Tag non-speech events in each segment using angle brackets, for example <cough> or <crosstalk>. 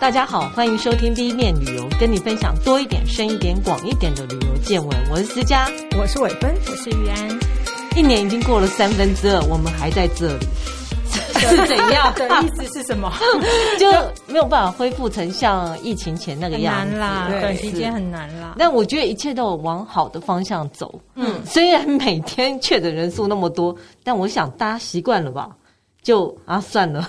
大家好，欢迎收听第一面旅游，跟你分享多一点、深一点、广一点的旅游见闻。我是思佳，我是伟芬，我是玉安。一年已经过了三分之二，我们还在这里，是怎样的意思是什么？就没有办法恢复成像疫情前那个样子，很难啦，短时间很难啦。但我觉得一切都往好的方向走。嗯，虽然每天确诊人数那么多，但我想大家习惯了吧？就啊，算了，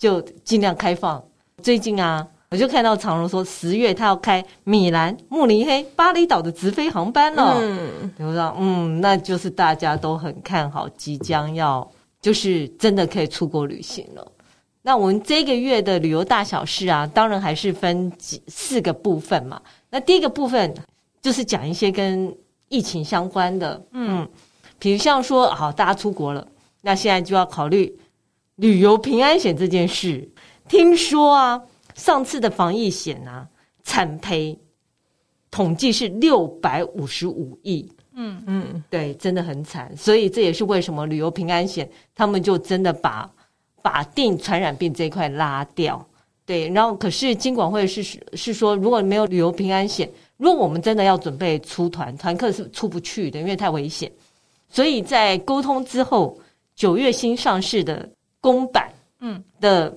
就尽量开放。最近啊，我就看到长荣说十月他要开米兰、慕尼黑、巴厘岛的直飞航班了。嗯，我说嗯，那就是大家都很看好，即将要就是真的可以出国旅行了。那我们这个月的旅游大小事啊，当然还是分几四个部分嘛。那第一个部分就是讲一些跟疫情相关的，嗯，比如像说好，大家出国了，那现在就要考虑旅游平安险这件事。听说啊，上次的防疫险啊，惨赔统计是六百五十五亿。嗯嗯，对，真的很惨。所以这也是为什么旅游平安险他们就真的把法定传染病这一块拉掉。对，然后可是金管会是是说，如果没有旅游平安险，如果我们真的要准备出团，团客是出不去的，因为太危险。所以在沟通之后，九月新上市的公版嗯的。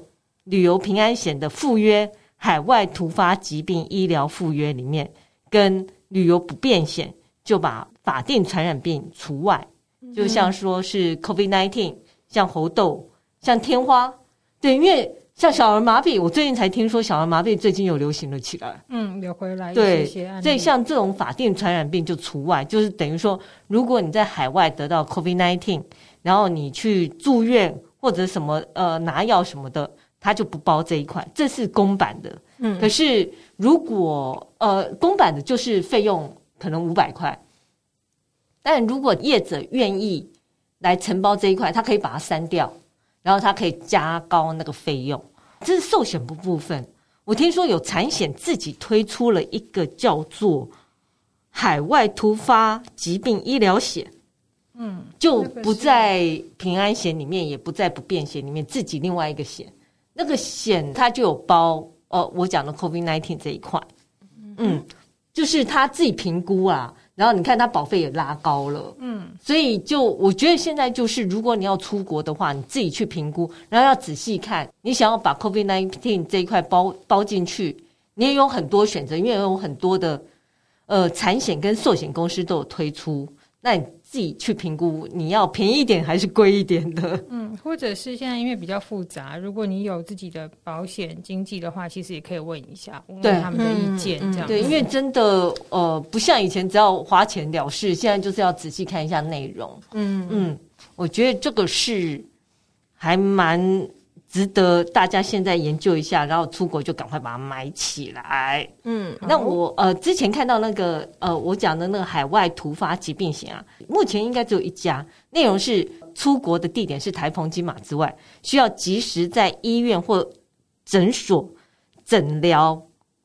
旅游平安险的附约，海外突发疾病医疗附约里面，跟旅游不便险就把法定传染病除外，就像说是 COVID-19，像猴痘，像天花，对，因为像小儿麻痹，我最近才听说小儿麻痹最近又流行了起来，嗯，有回来，对，所以像这种法定传染病就除外，就是等于说，如果你在海外得到 COVID-19，然后你去住院或者什么呃拿药什么的。他就不包这一块，这是公版的。嗯，可是如果呃公版的，就是费用可能五百块，但如果业者愿意来承包这一块，他可以把它删掉，然后他可以加高那个费用。这是寿险部部分。我听说有产险自己推出了一个叫做海外突发疾病医疗险，嗯，就不在平安险里面，也不在不便险里面，自己另外一个险。那个险它就有包，哦，我讲的 COVID nineteen 这一块，嗯，就是他自己评估啊，然后你看他保费也拉高了，嗯，所以就我觉得现在就是，如果你要出国的话，你自己去评估，然后要仔细看，你想要把 COVID nineteen 这一块包包进去，你也有很多选择，因为有很多的呃产险跟寿险公司都有推出，那你。自己去评估，你要便宜一点还是贵一点的？嗯，或者是现在因为比较复杂，如果你有自己的保险经纪的话，其实也可以问一下，问问他们的意见，这样、嗯、对，因为真的呃，不像以前只要花钱了事，现在就是要仔细看一下内容。嗯嗯，我觉得这个是还蛮。值得大家现在研究一下，然后出国就赶快把它买起来。嗯，那我呃之前看到那个呃我讲的那个海外突发疾病险啊，目前应该只有一家，内容是出国的地点是台澎金马之外，需要及时在医院或诊所诊疗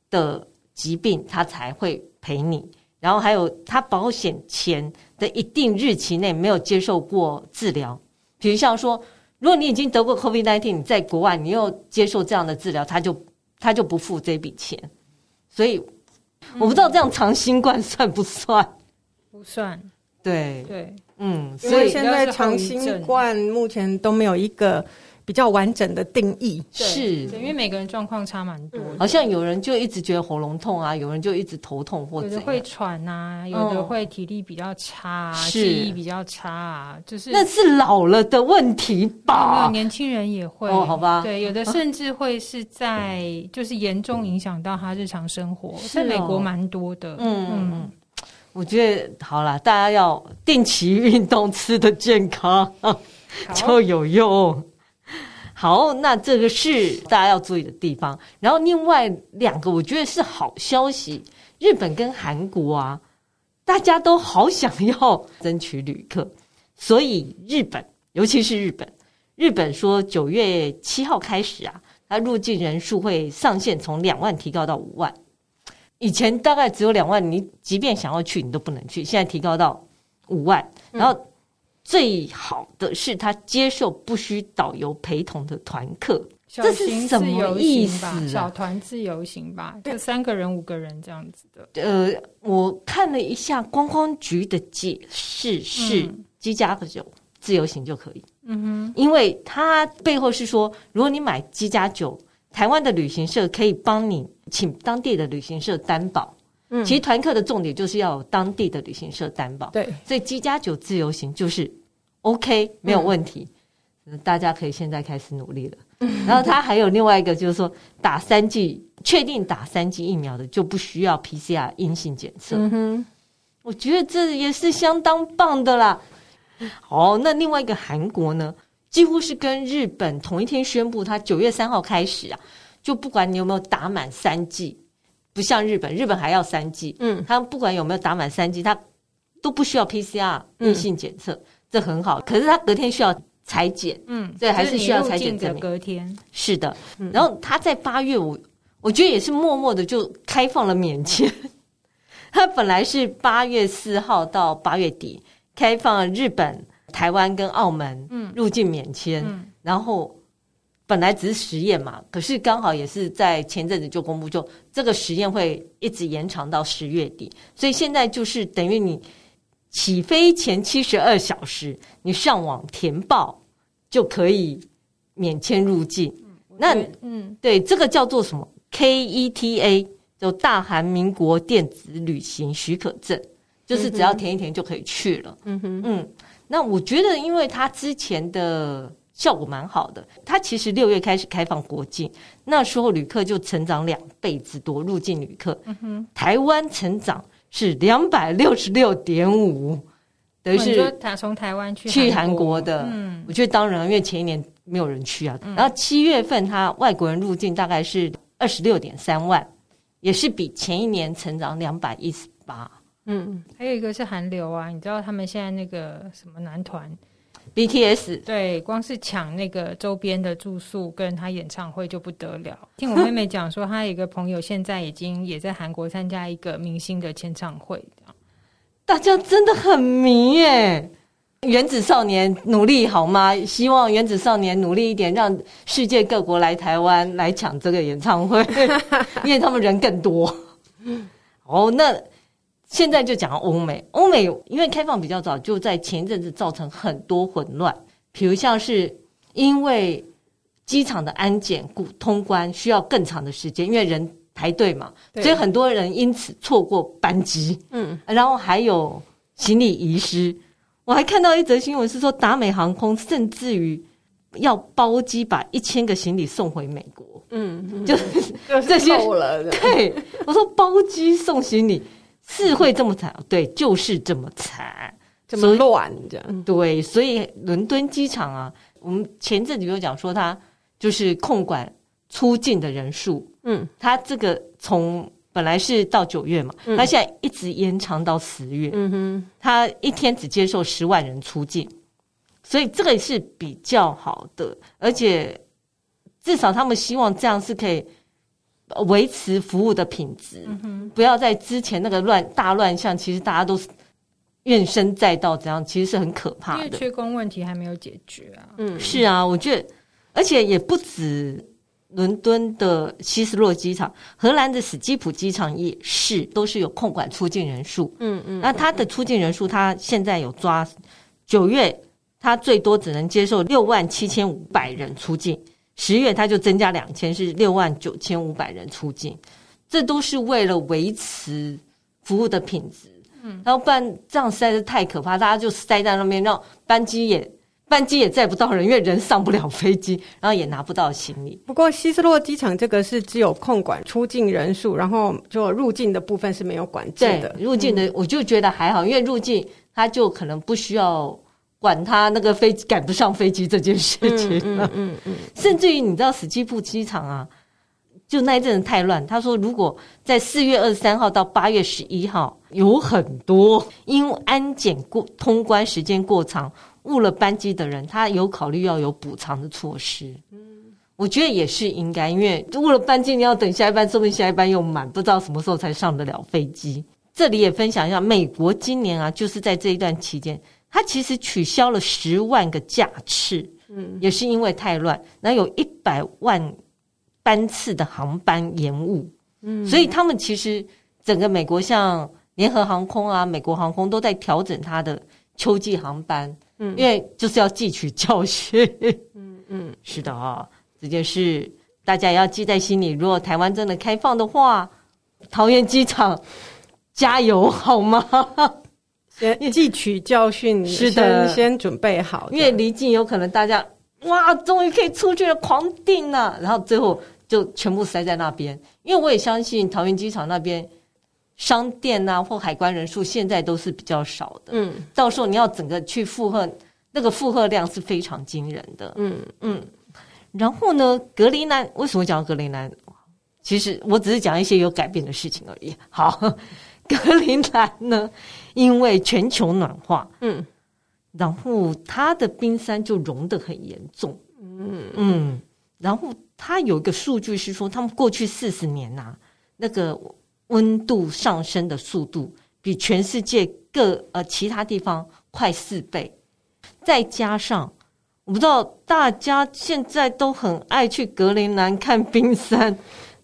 的疾病，他才会赔你。然后还有他保险前的一定日期内没有接受过治疗，比如像说。如果你已经得过 COVID-19，你在国外你又接受这样的治疗，他就他就不付这笔钱。所以我不知道这样长新冠算不算？不算。对对，嗯，所以现在长新冠目前都没有一个。比较完整的定义。是，因为每个人状况差蛮多的，好像有人就一直觉得喉咙痛啊，有人就一直头痛或者有的会喘啊，有的会体力比较差啊，嗯、记忆比较差啊，就是那是老了的问题吧？没有，年轻人也会。哦，好吧？对，有的甚至会是在就是严重影响到他日常生活，在美国蛮多的。嗯嗯，我觉得好了，大家要定期运动，吃的健康就有用。好，那这个是大家要注意的地方。然后另外两个，我觉得是好消息。日本跟韩国啊，大家都好想要争取旅客，所以日本，尤其是日本，日本说九月七号开始啊，它入境人数会上限从两万提高到五万。以前大概只有两万，你即便想要去，你都不能去。现在提高到五万，然后最好的是他接受不需导游陪同的团客。这是什么意思？小团自由行吧，就三个人、五个人这样子的。呃，我看了一下观光局的解释，是机加酒自由行就可以。嗯哼，因为它背后是说，如果你买机加酒，台湾的旅行社可以帮你请当地的旅行社担保。嗯，其实团客的重点就是要有当地的旅行社担保。对，所以机加酒自由行就是 OK，没有问题。嗯，大家可以现在开始努力了。然后他还有另外一个，就是说打三剂，确定打三剂疫苗的就不需要 PCR 阴性检测。嗯哼，我觉得这也是相当棒的啦。哦，那另外一个韩国呢，几乎是跟日本同一天宣布，他九月三号开始啊，就不管你有没有打满三剂，不像日本，日本还要三剂。嗯，他不管有没有打满三剂，他都不需要 PCR 阴性检测，这很好。可是他隔天需要。裁剪，嗯，对，还是需要裁剪证明。隔天是的，然后他在八月五，我觉得也是默默的就开放了免签。<laughs> 他本来是八月四号到八月底开放日本、台湾跟澳门入境免签，然后本来只是实验嘛，可是刚好也是在前阵子就公布，就这个实验会一直延长到十月底，所以现在就是等于你。起飞前七十二小时，你上网填报就可以免签入境。嗯、那嗯，对，这个叫做什么？KETA，就大韩民国电子旅行许可证，就是只要填一填就可以去了。嗯哼，嗯，那我觉得，因为他之前的效果蛮好的，它其实六月开始开放国境，那时候旅客就成长两倍之多，入境旅客。台湾成长。是两百六十六点五，等于是他从台湾去去韩国的。嗯，我觉得当然，因为前一年没有人去啊。然后七月份，他外国人入境大概是二十六点三万，也是比前一年成长两百一十八。嗯，还有一个是韩流啊，你知道他们现在那个什么男团？BTS 对，光是抢那个周边的住宿跟他演唱会就不得了。听我妹妹讲说，她有一个朋友现在已经也在韩国参加一个明星的签唱会。大家真的很迷耶！原子少年努力好吗？希望原子少年努力一点，让世界各国来台湾来抢这个演唱会，<laughs> 因为他们人更多。哦，那。现在就讲到欧美，欧美因为开放比较早，就在前一阵子造成很多混乱。比如像是因为机场的安检过通关需要更长的时间，因为人排队嘛，所以很多人因此错过班机。嗯，然后还有行李遗失。我还看到一则新闻是说，达美航空甚至于要包机把一千个行李送回美国。嗯，就是这些了。对，我说包机送行李。是会这么惨？对，就是这么惨，这么乱这样。对，所以伦敦机场啊，我们前阵子有讲说，它就是控管出境的人数。嗯，它这个从本来是到九月嘛，它现在一直延长到十月。嗯哼，它一天只接受十万人出境，所以这个是比较好的，而且至少他们希望这样是可以。维持服务的品质，嗯、不要在之前那个乱大乱象，其实大家都是怨声载道，这样其实是很可怕的。因为缺工问题还没有解决啊。嗯，是啊，我觉得，而且也不止伦敦的希斯洛机场，荷兰的史基普机场也是，都是有控管出境人数。嗯嗯，那他的出境人数，他现在有抓九月，他最多只能接受六万七千五百人出境。十月它就增加两千，是六万九千五百人出境，这都是为了维持服务的品质。嗯，然后不然这样实在是太可怕，大家就塞在那边，让班机也班机也载不到人，因为人上不了飞机，然后也拿不到行李。不过希斯洛机场这个是只有控管出境人数，然后就入境的部分是没有管制的。入境的我就觉得还好，因为入境它就可能不需要。管他那个飞机赶不上飞机这件事情，嗯嗯嗯，嗯甚至于你知道史基普机场啊，就那一阵子太乱。他说，如果在四月二十三号到八月十一号，有很多因为安检过通关时间过长误了班机的人，他有考虑要有补偿的措施。嗯，我觉得也是应该，因为误了班机，你要等下一班，说不定下一班又满，不知道什么时候才上得了飞机。这里也分享一下，美国今年啊，就是在这一段期间。它其实取消了十万个架次，嗯，也是因为太乱，然后有一百万班次的航班延误，嗯，所以他们其实整个美国像联合航空啊、美国航空都在调整它的秋季航班，嗯，因为就是要汲取教训，嗯嗯，是的啊、哦，这件事大家也要记在心里。如果台湾真的开放的话，桃园机场加油好吗？先汲取教训，是的，先准备好，因为离境有可能大家哇，终于可以出去了，狂订了，然后最后就全部塞在那边。因为我也相信桃园机场那边商店啊或海关人数现在都是比较少的，嗯，到时候你要整个去负荷，那个负荷量是非常惊人的，嗯嗯。然后呢，格陵兰为什么讲格陵兰？其实我只是讲一些有改变的事情而已。好，格陵兰呢？<laughs> 因为全球暖化，嗯，然后它的冰山就融得很严重，嗯。嗯，然后它有一个数据是说，他们过去四十年呐、啊，那个温度上升的速度比全世界各呃其他地方快四倍，再加上我不知道大家现在都很爱去格陵兰看冰山，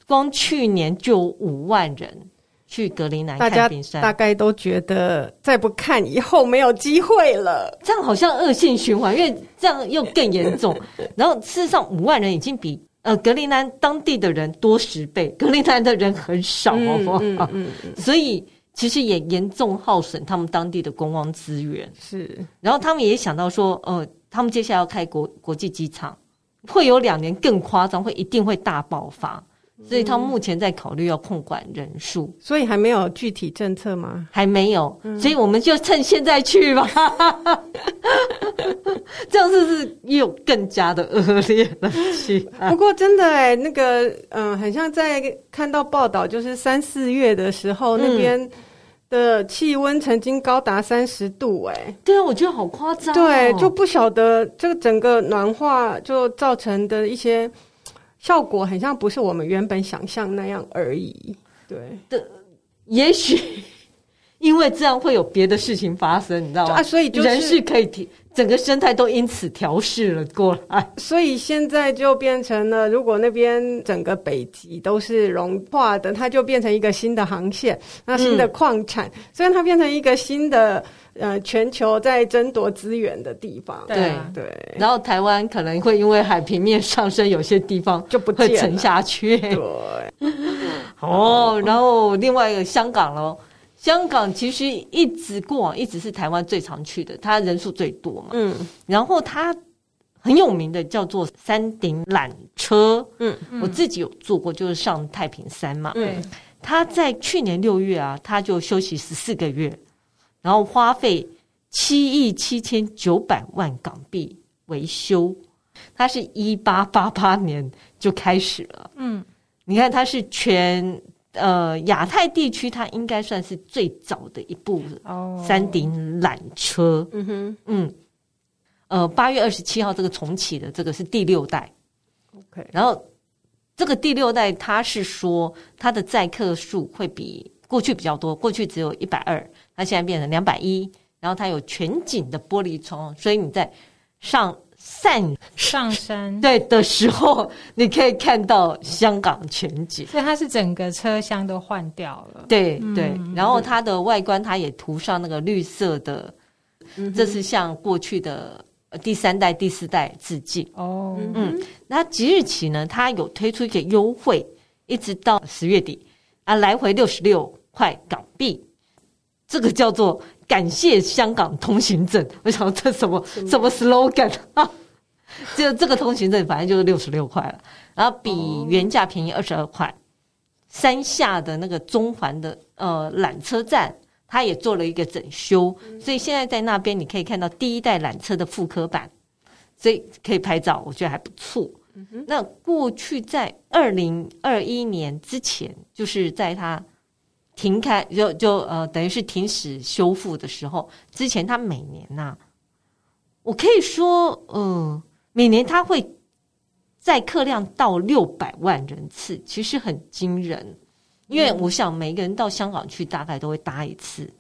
光去年就五万人。去格陵兰看冰山，大概都觉得再不看以后没有机会了。这样好像恶性循环，因为这样又更严重。<laughs> 然后事实上，五万人已经比呃格陵兰当地的人多十倍，格陵兰的人很少，好不好？嗯嗯嗯嗯、所以其实也严重耗损他们当地的公光资源。是，然后他们也想到说，呃，他们接下来要开国国际机场，会有两年更夸张，会一定会大爆发。所以他目前在考虑要控管人数，嗯，所以还没有具体政策吗？还没有，嗯、所以我们就趁现在去吧。<laughs> 这样是不是又更加的恶劣了去？<laughs> 不过真的哎，那个嗯、呃，很像在看到报道，就是三四月的时候，嗯、那边的气温曾经高达三十度哎。对啊，我觉得好夸张，哦。对，就不晓得这个整个暖化就造成的一些。效果很像不是我们原本想象那样而已，对的，也许因为这样会有别的事情发生，你知道吗？啊，所以就是、人是可以提，整个生态都因此调试了过来，所以现在就变成了，如果那边整个北极都是融化的，它就变成一个新的航线，那新的矿产，嗯、虽然它变成一个新的。呃，全球在争夺资源的地方，对。对，对，然后台湾可能会因为海平面上升，有些地方就不会沉下去。对，<laughs> 哦，然后另外一个香港喽，香港其实一直过往一直是台湾最常去的，它人数最多嘛。嗯，然后它很有名的叫做山顶缆车，嗯，我自己有坐过，就是上太平山嘛。嗯，他在去年六月啊，他就休息十四个月。然后花费七亿七千九百万港币维修，它是一八八八年就开始了。嗯，你看它是全呃亚太地区，它应该算是最早的一部山顶缆车。哦、嗯哼，嗯，呃，八月二十七号这个重启的这个是第六代。OK，然后这个第六代，它是说它的载客数会比过去比较多，过去只有一百二。它现在变成两百一，然后它有全景的玻璃窗，所以你在上山上山对的时候，你可以看到香港全景。所以它是整个车厢都换掉了，对对。然后它的外观，它也涂上那个绿色的，嗯、这是向过去的第三代、第四代致敬。哦，嗯，那即日起呢，它有推出一个优惠，一直到十月底啊，来回六十六块港币。这个叫做感谢香港通行证，<laughs> 我想这什么什么 slogan 啊？就这个通行证，反正就是六十六块了，然后比原价便宜二十二块。山下的那个中环的呃缆车站，它也做了一个整修，所以现在在那边你可以看到第一代缆车的复刻版，所以可以拍照，我觉得还不错。那过去在二零二一年之前，就是在它。停开就就呃，等于是停止修复的时候，之前他每年呐、我可以说，嗯、每年他会载客量到六百万人次，其实很惊人。因为我想每个人到香港去，大概都会搭一次，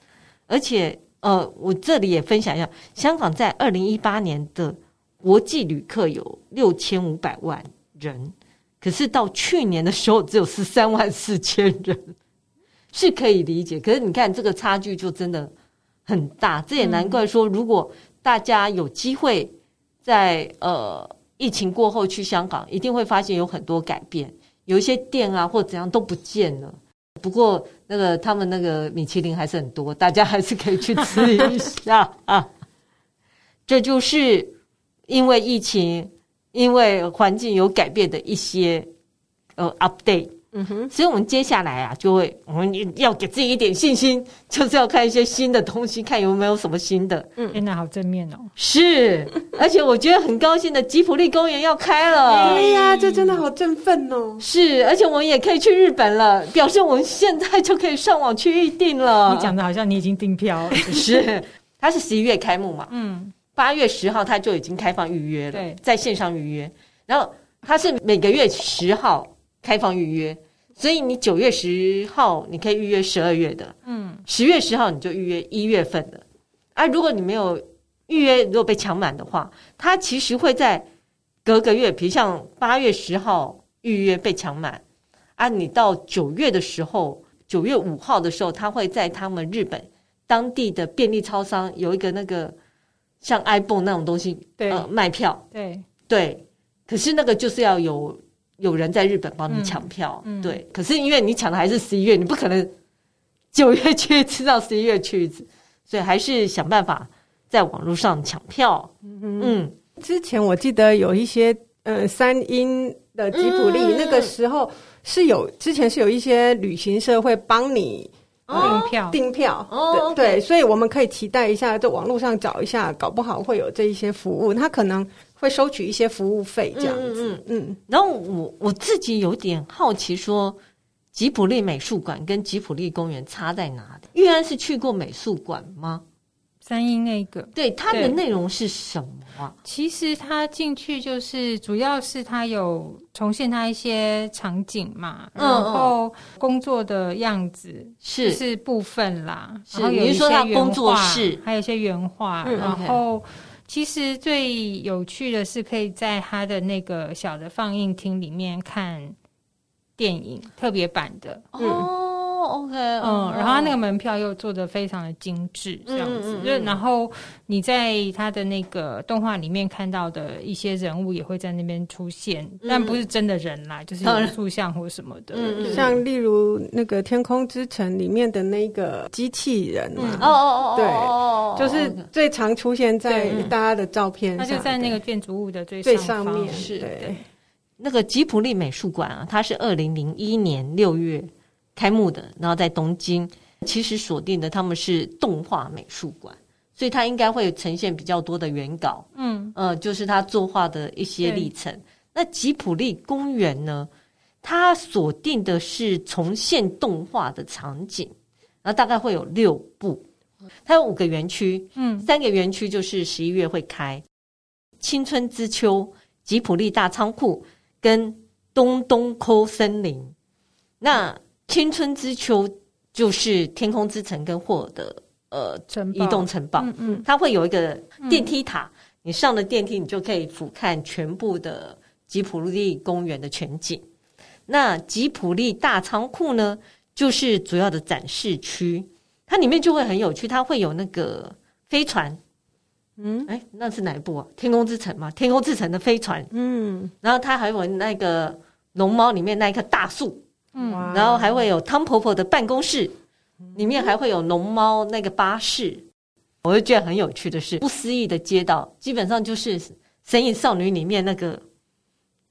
而且呃，我这里也分享一下，香港在二零一八年的国际旅客有六千五百万人，可是到去年的时候只有十三万四千人，是可以理解。可是你看这个差距就真的很大，这也难怪说，如果大家有机会在呃疫情过后去香港，一定会发现有很多改变，有一些店啊或怎样都不见了。不过，那个他们那个米其林还是很多，大家还是可以去吃一下啊。<laughs> 这就是因为疫情，因为环境有改变的一些呃 update。嗯哼，所以我们接下来啊，就会我们要给自己一点信心，就是要看一些新的东西，看有没有什么新的。嗯，真的好正面哦。是，而且我觉得很高兴的，吉普力公园要开了。对呀，这真的好振奋哦。是，而且我们也可以去日本了，表示我们现在就可以上网去预定了。你讲的好像你已经订票了。<laughs> 是，它是十一月开幕嘛？嗯，八月十号它就已经开放预约了，对，在线上预约。然后它是每个月十号。开放预约，所以你九月十号你可以预约十二月的，嗯，十月十号你就预约一月份的。啊，如果你没有预约，如果被抢满的话，它其实会在隔个月，比如像八月十号预约被抢满，啊，你到九月的时候，九月五号的时候，它会在他们日本当地的便利超商有一个那个像 iPhone 那种东西，对，呃，卖票，对对，可是那个就是要有。有人在日本帮你抢票，嗯。嗯、对，可是因为你抢的还是十一月，你不可能九月去 <laughs> 吃到十一月去一次，所以还是想办法在网络上抢票。嗯，嗯，之前我记得有一些呃三英的吉普力，嗯、那个时候是有之前是有一些旅行社会帮你订票。订票，哦，对，所以我们可以期待一下，在网络上找一下，搞不好会有这一些服务，他可能。会收取一些服务费，这样子。嗯，嗯，嗯，然后我我自己有点好奇，说吉普力美术馆跟吉普力公园差在哪里？玉安是去过美术馆吗？三鹰那个，对，它的内容是什么啊？其实它进去就是，主要是它有重现它一些场景嘛，嗯、然后工作的样子是是部分啦，是然后有一些工作室，还有一些原画，嗯、然后。其实最有趣的是，可以在他的那个小的放映厅里面看电影特别版的。哦，OK，嗯，然后他那个门票又做的非常的精致，这样子。就然后你在他的那个动画里面看到的一些人物也会在那边出现，但不是真的人啦，就是塑像或什么的。嗯，像例如那个《天空之城》里面的那个机器人嘛。哦哦哦，对，就是最常出现在大家的照片上，他就在那个建筑物的最最上面。是，对，那个吉普力美术馆啊，它是二零零一年六月开幕的，然后在东京，其实锁定的他们是动画美术馆，所以它应该会呈现比较多的原稿，嗯。呃，就是他作画的一些历程。那吉普力公园呢，它锁定的是重现动画的场景，然后大概会有六部，它有五个园区，嗯，三个园区就是十一月会开，青春之秋、吉普力大仓库跟东东抠森林，那。青春之丘就是天空之城跟霍尔的呃城移动城堡，嗯嗯，它会有一个电梯塔，嗯、你上了电梯，你就可以俯瞰全部的吉普力公园的全景。那吉普力大仓库呢，就是主要的展示区，它里面就会很有趣，它会有那个飞船，嗯，哎，那是哪一部啊？天空之城嘛，天空之城的飞船，嗯，然后它还有那个龙猫里面那一棵大树。嗯，然后还会有汤婆婆的办公室，里面还会有龙猫那个巴士。我就觉得很有趣的是，不思议的街道，基本上就是《神隐少女》里面那个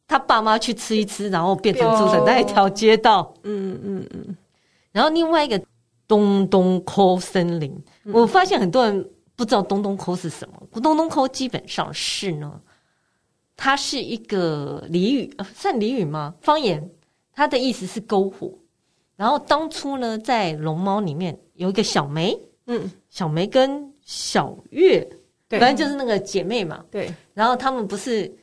他爸妈去吃一吃，然后变成猪的那一条街道。嗯嗯嗯。然后另外一个东东抠森林，我发现很多人不知道东东抠是什么。东东抠基本上是呢，它是一个俚语，算俚语吗？方言。它的意思是篝火，然后当初呢，在龙猫里面有一个小梅，嗯，小梅跟小月，对，反正就是那个姐妹嘛，对。然后他们不是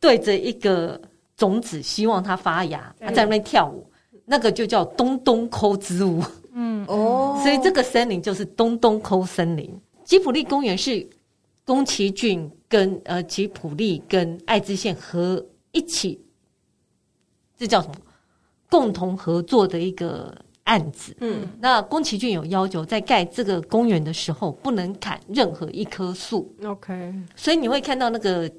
对着一个种子，希望它发芽，它在那边跳舞，那个就叫东东抠之舞。嗯。哦，所以这个森林就是东东抠森林。吉普力公园是宫崎骏跟呃吉普力跟爱知县合一起，这叫什么？共同合作的一个案子。嗯，那宫崎骏有要求，在盖这个公园的时候不能砍任何一棵树。OK，所以你会看到那个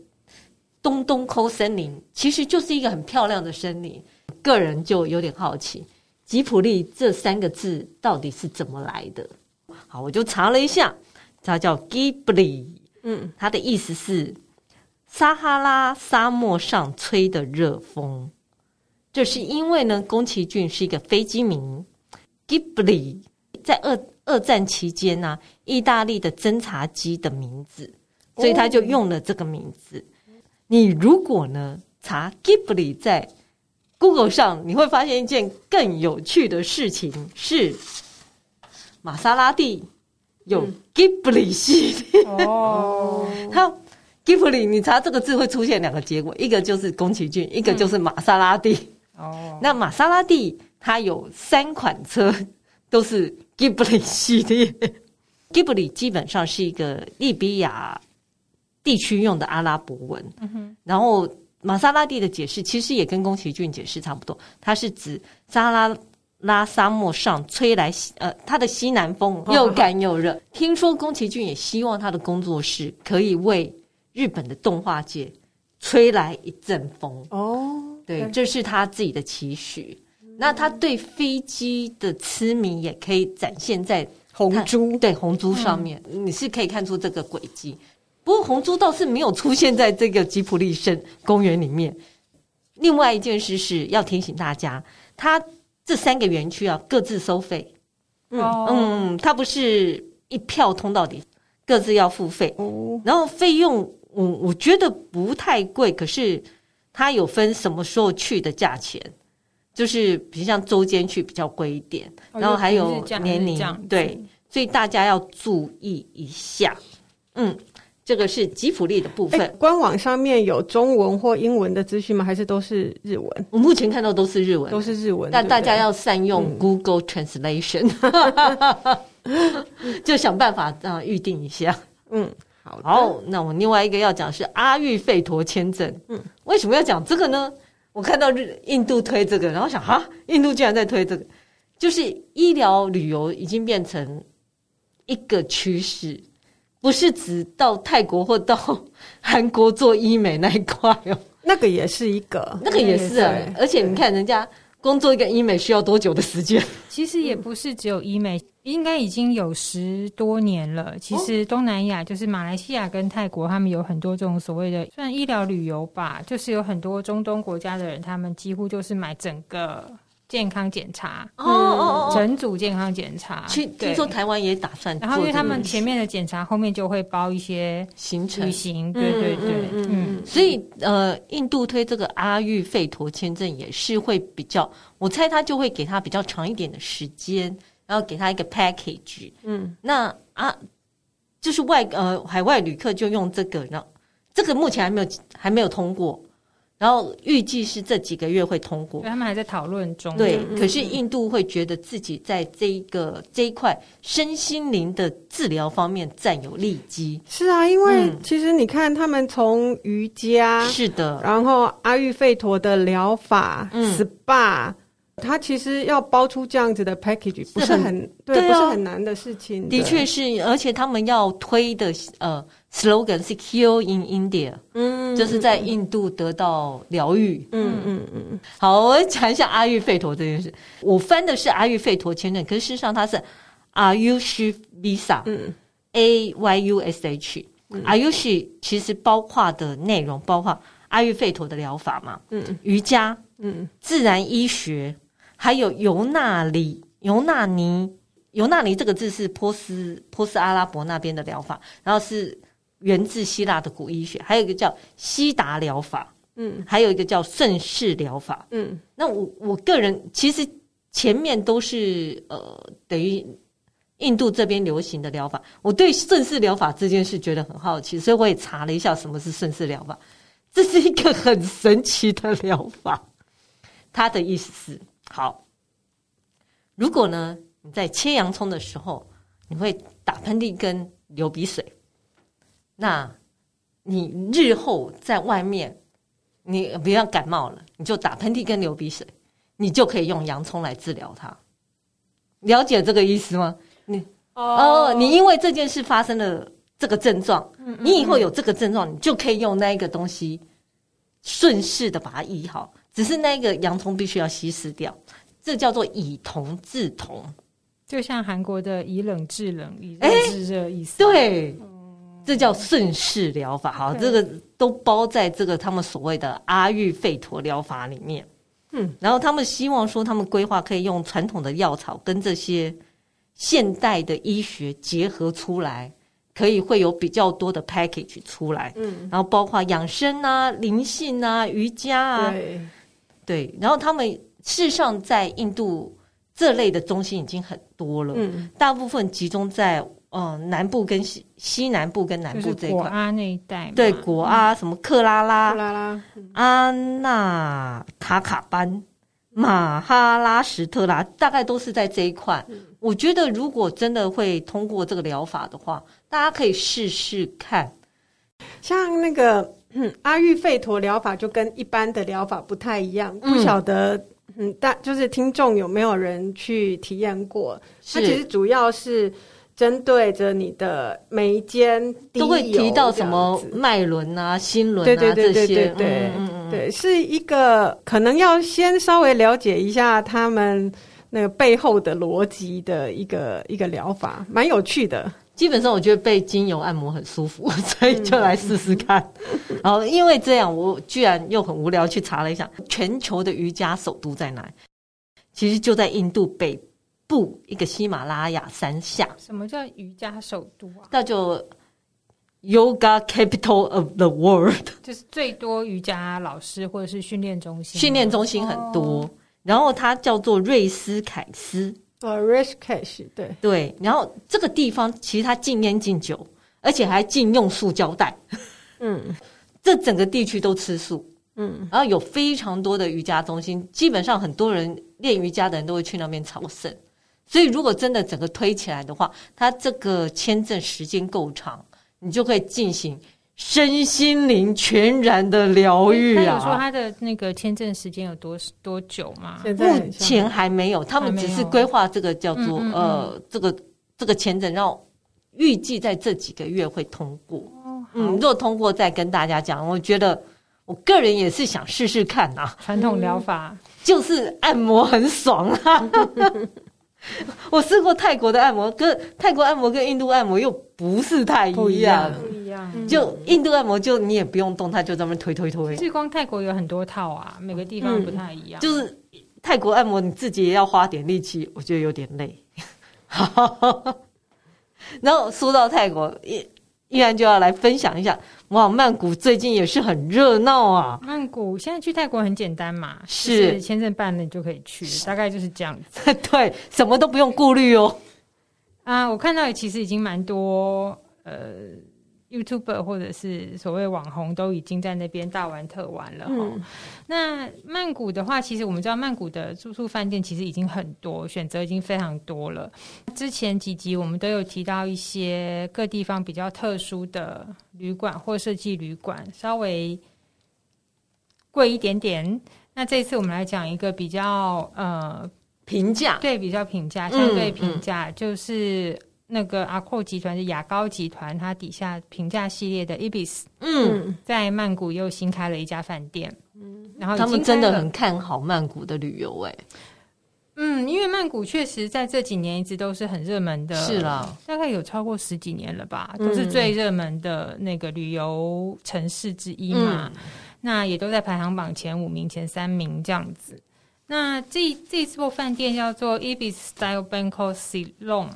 东东抠森林，其实就是一个很漂亮的森林。个人就有点好奇，吉普力这三个字到底是怎么来的？好，我就查了一下。它叫 Ghibli，嗯，它的意思是撒哈拉沙漠上吹的热风，就是因为呢，宫崎骏是一个飞机迷，Ghibli 在二二战期间呢、啊，意大利的侦察机的名字，所以他就用了这个名字。哦、你如果呢查 Ghibli 在 Google 上，你会发现一件更有趣的事情是玛莎拉蒂。有 Ghibli 系列哦，<laughs> 好 Ghibli，你查这个字会出现两个结果，一个就是宫崎骏，一个就是玛莎拉蒂哦。那玛莎拉蒂它有三款车 <laughs> 都是 Ghibli 系列，<laughs> Ghibli 基本上是一个利比亚地区用的阿拉伯文。嗯哼，然后玛莎拉蒂的解释其实也跟宫崎骏解释差不多，它是指撒拉。拉沙漠上吹来西呃，他的西南风又干又热。听说宫崎骏也希望他的工作室可以为日本的动画界吹来一阵风哦。对，这是他自己的期许。那他对飞机的痴迷也可以展现在红珠对红珠上面，你是可以看出这个轨迹。不过红珠倒是没有出现在这个吉普力森公园里面。另外一件事是要提醒大家，它。这三个园区啊，各自收费。嗯、oh. 嗯，它不是一票通到底，各自要付费。Oh. 然后费用，我我觉得不太贵，可是它有分什么时候去的价钱，就是比如像周间去比较贵一点，oh, 然后还有年龄，对，所以大家要注意一下。嗯。这个是吉普力的部分。官网上面有中文或英文的资讯吗？还是都是日文？我目前看到都是日文，都是日文。但大家要善用 Google Translation，嗯、<laughs> 就想办法这样预定一下。嗯，好。好，那我另外一个要讲是阿育吠陀签证。嗯，为什么要讲这个呢？我看到日印度推这个，然后想哈，印度居然在推这个，就是医疗旅游已经变成一个趋势。不是只到泰国或到韩国做医美那一块哦，那个也是一个，那个也是啊。而且你看人家工作一个医美需要多久的时间？其实也不是只有医美，应该已经有十多年了。其实东南亚就是马来西亚跟泰国，他们有很多这种所谓的算医疗旅游吧，就是有很多中东国家的人，他们几乎就是买整个。健康检查哦哦哦，整组健康检查。听听说台湾也打算，然后因为他们前面的检查，后面就会包一些行程旅行。对对对，嗯，所以呃，印度推这个阿育吠陀签证也是会比较，我猜他就会给他比较长一点的时间，然后给他一个 package。嗯，那啊，就是外呃海外旅客就用这个，然后这个目前还没有还没有通过。然后预计是这几个月会通过，他们还在讨论中。对，可是印度会觉得自己在这一个这一块身心灵的治疗方面占有利基。是啊，因为其实你看，他们从瑜伽是的，然后阿育吠陀的疗法、SPA，它其实要包出这样子的 package 不是很对，不是很难的事情。的确是，而且他们要推的呃。slogan 是 Heal in India，嗯，就是在印度得到疗愈，嗯嗯嗯。好，我讲一下阿育吠陀这件事。我翻的是阿育吠陀签证，可是事实上它是 Ayush Visa，嗯，A Y U S H。Ayush 其实包括的内容包括阿育吠陀的疗法嘛，嗯，瑜伽，嗯，自然医学，还有尤纳里、尤纳尼、尤纳尼这个字是波斯波斯阿拉伯那边的疗法，然后是。源自希腊的古医学，还有一个叫希达疗法，嗯，还有一个叫顺势疗法，嗯。那我我个人其实前面都是呃，等于印度这边流行的疗法。我对顺势疗法这件事觉得很好奇，所以我也查了一下什么是顺势疗法。这是一个很神奇的疗法。它的意思是：好，如果呢你在切洋葱的时候，你会打喷嚏跟流鼻水，那你日后在外面，你不要感冒了，你就打喷嚏跟流鼻水，你就可以用洋葱来治疗它。了解这个意思吗？你哦，你因为这件事发生了这个症状，你以后有这个症状，你就可以用那一个东西顺势的把它医好。只是那个洋葱必须要稀释掉，这叫做以铜制铜。就像韩国的以冷制冷，以热制热意思。对，这叫顺势疗法。好，这个都包在这个他们所谓的阿育吠陀疗法里面。嗯，然后他们希望说，他们规划可以用传统的药草跟这些现代的医学结合出来，可以会有比较多的 package 出来。嗯，然后包括养生啊、灵性啊、瑜伽啊，对，对，然后他们事实上在印度。这类的中心已经很多了，嗯，大部分集中在嗯、呃、南部跟西西南部跟南部这一块，果阿那一带，对，果阿什么克拉拉、克拉拉、阿纳塔卡班、马哈拉什特拉，大概都是在这一块。我觉得如果真的会通过这个疗法的话，大家可以试试看。像那个嗯阿育吠陀疗法就跟一般的疗法不太一样，不晓得。嗯，但就是听众有没有人去体验过？它其实主要是针对着你的眉间，都会提到什么脉轮啊、心轮啊对对对对对对这些。对，对，是一个可能要先稍微了解一下他们那个背后的逻辑的一个一个疗法，蛮有趣的。基本上我觉得被精油按摩很舒服，<laughs> 所以就来试试看。嗯、然后因为这样，我居然又很无聊去查了一下，全球的瑜伽首都在哪？其实就在印度北部一个喜马拉雅山下。什么叫瑜伽首都啊？那就 Yoga Capital of the World，就是最多瑜伽老师或者是训练中心，训练中心很多。哦、然后它叫做瑞斯凯斯。呃，Rishikesh 对对，然后这个地方其实它禁烟禁酒，而且还禁用塑胶袋。嗯，<laughs> 这整个地区都吃素。嗯，然后有非常多的瑜伽中心，基本上很多人练瑜伽的人都会去那边朝圣。所以如果真的整个推起来的话，它这个签证时间够长，你就可以进行。身心灵全然的疗愈啊！他有说他的那个签证时间有多多久吗？目前还没有，他们只是规划这个叫做呃，这个这个签证，然后预计在这几个月会通过。哦、嗯，如果通过再跟大家讲。我觉得我个人也是想试试看啊，传统疗法、嗯、就是按摩很爽啊。<laughs> 我试过泰国的按摩，跟泰国按摩跟印度按摩又不是太一样。不一样，样。就印度按摩，就你也不用动，它就这么推推推。日光泰国有很多套啊，每个地方不太一样。嗯、就是泰国按摩，你自己也要花点力气，我觉得有点累。<laughs> 然后说到泰国，依依然就要来分享一下。哇，曼谷最近也是很热闹啊！曼谷现在去泰国很简单嘛，是签证办了你就可以去，大概就是这样子。<laughs> 对，什么都不用顾虑哦。啊，我看到其实已经蛮多呃。YouTuber 或者是所谓网红都已经在那边大玩特玩了哈。嗯、那曼谷的话，其实我们知道曼谷的住宿饭店其实已经很多，选择已经非常多了。之前几集我们都有提到一些各地方比较特殊的旅馆或设计旅馆，稍微贵一点点。那这次我们来讲一个比较呃平价，对，比较平价，相对平价，就是。那个阿蔻集团是雅高集团，它底下平价系列的 Ibis，嗯，在曼谷又新开了一家饭店，嗯，然后他们真的很看好曼谷的旅游，哎，嗯，因为曼谷确实在这几年一直都是很热门的，是啦，大概有超过十几年了吧，都是最热门的那个旅游城市之一嘛，嗯、那也都在排行榜前五名、前三名这样子。那这这座饭店叫做 Ibis Style Bangkok Silom。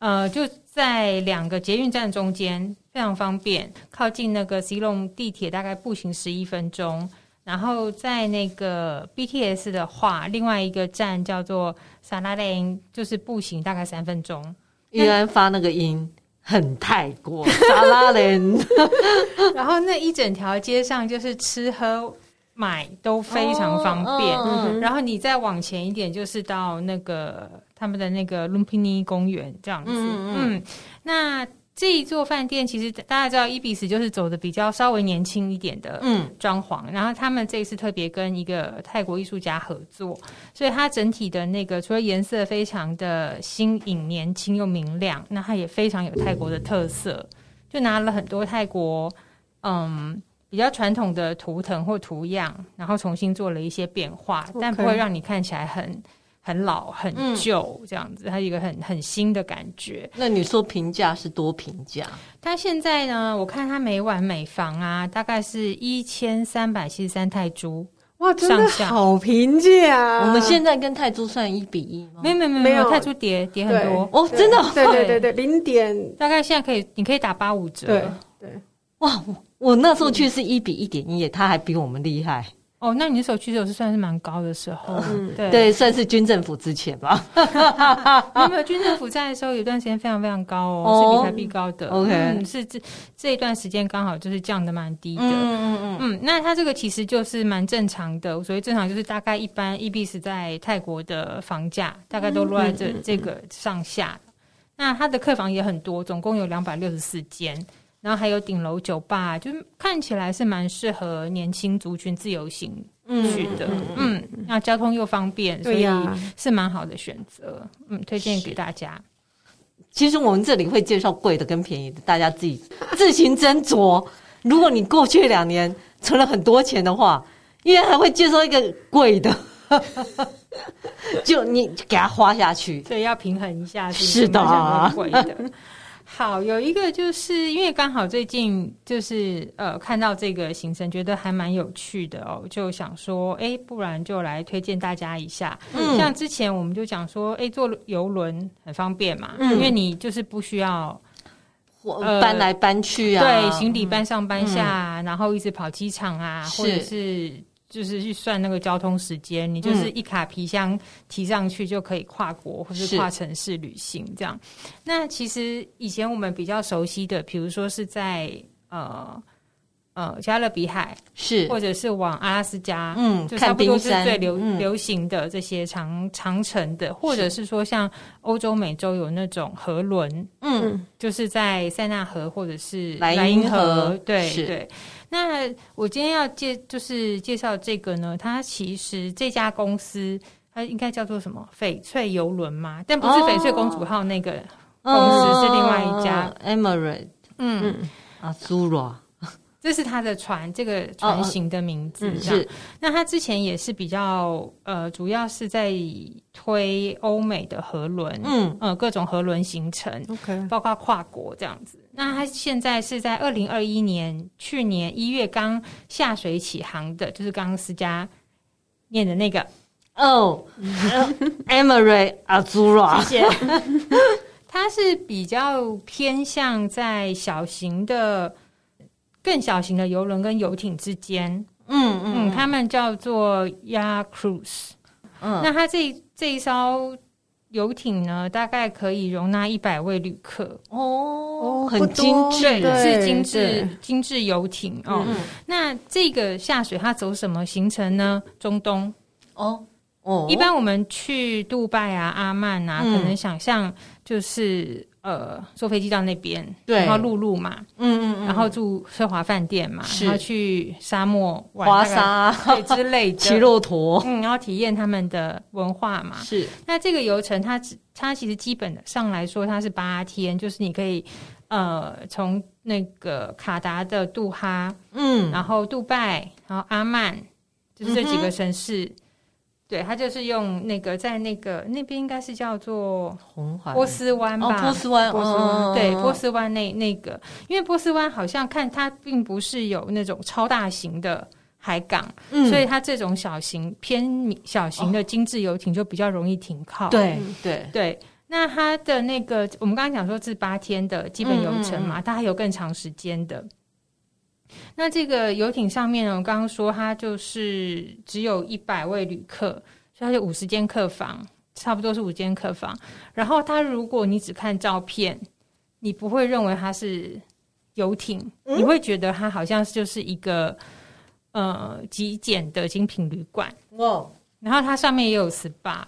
呃，就在两个捷运站中间，非常方便，靠近那个 Silom 地铁，大概步行十一分钟。然后在那个 BTS 的话，另外一个站叫做 Saralang，就是步行大概三分钟。依然发那个音很泰国 Saralang，<laughs> 然后那一整条街上就是吃喝买都非常方便。哦、然后你再往前一点，就是到那个他们的那个 Lumpini 公园这样子。嗯，嗯，那。这一座饭店其实大家知道，Ibis 就是走的比较稍微年轻一点的装潢，嗯，然后他们这一次特别跟一个泰国艺术家合作，所以它整体的那个除了颜色非常的新颖、年轻又明亮，那它也非常有泰国的特色，就拿了很多泰国嗯比较传统的图腾或图样，然后重新做了一些变化，但不会让你看起来很。很老很旧这样子，它一个很很新的感觉。那你说评价是多评价？它现在呢？我看它每晚每房啊，大概是一千三百七十三泰铢。哇，真的好平价啊！我们现在跟泰铢算一比一吗？没有没有没有，泰铢跌跌很多哦，真的？对对对对，零点大概现在可以，你可以打八五折。对对，哇，我那时候去是一比一点一，他还比我们厉害。哦，那你那时候去的时候是算是蛮高的时候，嗯、对对，算是军政府之前吧。<laughs> 没有没有，军政府在的时候有段时间非常非常高哦，哦是比台币高的。OK，嗯、是这这一段时间刚好就是降的蛮低的。嗯嗯嗯嗯，那它这个其实就是蛮正常的，所以正常就是大概一般 Ibis 在泰国的房价大概都落在这、嗯、这个上下。那它的客房也很多，总共有两百六十四间。然后还有顶楼酒吧，就看起来是蛮适合年轻族群自由行去的。嗯，嗯，嗯，那交通又方便，所以是蛮好的选择。嗯，推荐给大家。其实我们这里会介绍贵的跟便宜的，大家自己自行斟酌。如果你过去两年存了很多钱的话，因为还会介绍一个贵的，<laughs> 就你给他花下去。所以要平衡一下是，是的，贵的。<laughs> 好，有一个就是因为刚好最近就是呃看到这个行程，觉得还蛮有趣的哦，就想说，哎，不然就来推荐大家一下。嗯，像之前我们就讲说，哎，坐游轮很方便嘛，嗯，因为你就是不需要搬来搬去啊，对，行李搬上搬下，嗯，然后一直跑机场啊，或者是。就是去算那个交通时间，你就是一卡皮箱提上去就可以跨国或是跨城市旅行这样。那其实以前我们比较熟悉的，比如说是在呃呃加勒比海，是。或者是往阿拉斯加，嗯，就差不多是最流流行的这些长长城的，或者是。说像欧洲、美洲有那种河轮，嗯，就是在塞纳河或者是莱茵河，对对。那我今天要介就是介绍这个呢，它其实这家公司它应该叫做什么？翡翠游轮吗？但不是翡翠公主号那个公司，哦、是另外一家 Emirate。嗯，Azura，这是他的船，这个船型的名字。哦、是。那他之前也是比较呃，主要是在推欧美的河轮，嗯呃，各种河轮行程，OK，包括跨国这样子。那他现在是在二零二一年去年一月刚下水起航的，就是刚刚思佳念的那个哦，Emirate Azura，谢谢。<laughs> 它是比较偏向在小型的、更小型的游轮跟游艇之间，嗯嗯，他们叫做 Yacht Cruise。嗯，那它这这一艘。游艇呢，大概可以容纳一百位旅客哦，很精致，是精致精致游艇哦。嗯、那这个下水它走什么行程呢？中东哦哦，一般我们去杜拜啊、阿曼啊，嗯、可能想象就是。呃，坐飞机到那边，对，然后陆路嘛，嗯嗯嗯，然后住奢华饭店嘛，然后去沙漠玩滑沙。对之类的，骑骆驼，嗯，然后体验他们的文化嘛。是，那这个游程它只它其实基本上来说它是八天，就是你可以呃从那个卡达的杜哈，嗯，然后杜拜，然后阿曼，就是这几个城市。嗯对，他就是用那个在那个那边应该是叫做波斯湾吧？哦，波斯湾，波斯湾，对，波斯湾那那个，因为波斯湾好像看它并不是有那种超大型的海港，嗯，所以它这种小型偏小型的精致游艇就比较容易停靠。对对对，那它的那个我们刚刚讲说是八天的基本游程嘛，它还有更长时间的。那这个游艇上面呢，我刚刚说它就是只有一百位旅客，所以它就五十间客房，差不多是五间客房。然后它如果你只看照片，你不会认为它是游艇，嗯、你会觉得它好像就是一个呃极简的精品旅馆哇，然后它上面也有 SPA，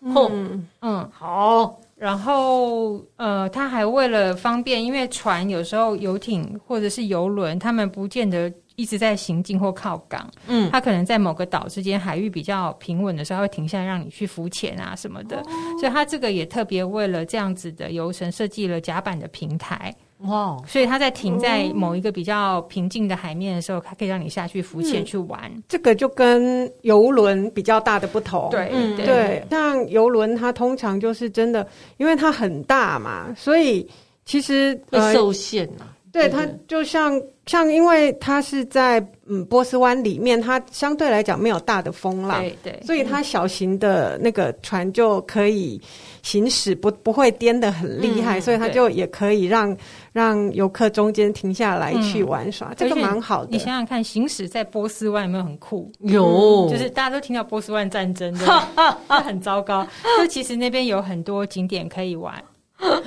嗯嗯好。然后，呃，他还为了方便，因为船有时候游艇或者是游轮，他们不见得一直在行进或靠港，嗯，他可能在某个岛之间海域比较平稳的时候，会停下来让你去浮潜啊什么的，哦、所以他这个也特别为了这样子的游程设计了甲板的平台。哇！所以它在停在某一个比较平静的海面的时候，它可以让你下去浮潜去玩。嗯、这个就跟游轮比较大的不同。对，嗯、对，像游轮它通常就是真的，因为它很大嘛，所以其实会受限啊。呃、对，它就像像，因为它是在嗯波斯湾里面，它相对来讲没有大的风浪，对对，所以它小型的那个船就可以行驶，不不会颠得很厉害，嗯、所以它就也可以让。让游客中间停下来去玩耍，嗯、这个蛮好的。你想想看，行驶在波斯湾有没有很酷？有，就是大家都听到波斯湾战争，对，<laughs> 很糟糕。就其实那边有很多景点可以玩。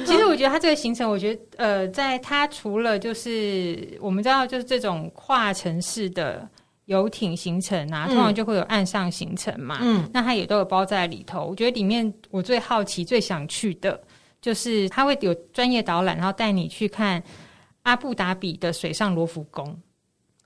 其实我觉得它这个行程，我觉得呃，在它除了就是我们知道就是这种跨城市的游艇行程啊，通常就会有岸上行程嘛。嗯，那它也都有包在里头。我觉得里面我最好奇、最想去的。就是它会有专业导览，然后带你去看阿布达比的水上罗浮宫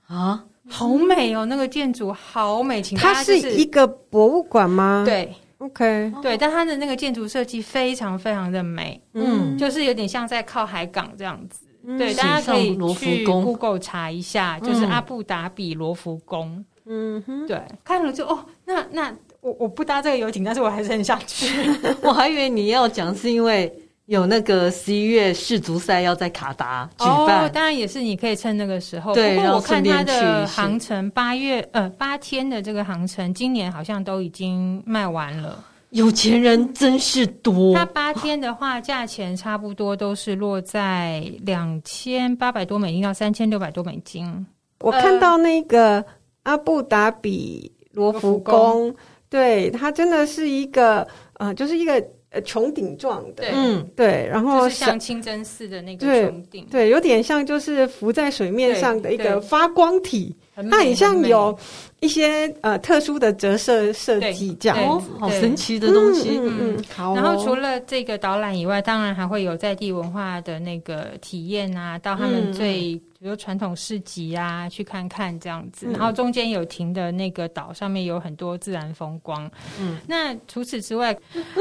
啊，好美哦！那个建筑好美，请它是一个博物馆吗？对，OK，对，但它的那个建筑设计非常非常的美，嗯，就是有点像在靠海港这样子。对，大家可以去 Google 查一下，就是阿布达比罗浮宫。嗯哼，对，看了就哦，那那我我不搭这个游艇，但是我还是很想去。<laughs> 我还以为你要讲是因为。有那个十一月世足赛要在卡达举办，哦，当然也是你可以趁那个时候。对，不过我看它的航程八月呃八天的这个航程，今年好像都已经卖完了。有钱人真是多。他八天的话，价钱差不多都是落在两千八百多美金到三千六百多美金。我看到那个阿布达比罗浮宫，对，它真的是一个呃，就是一个。呃，穹顶状的，对。嗯，对，然后像清真寺的那个穹顶，对，有点像就是浮在水面上的一个发光体，它很像有一些呃特殊的折射设计这样子，好神奇的东西。嗯嗯，好。然后除了这个导览以外，当然还会有在地文化的那个体验啊，到他们最。比如传统市集啊，去看看这样子，嗯、然后中间有停的那个岛上面有很多自然风光。嗯，那除此之外，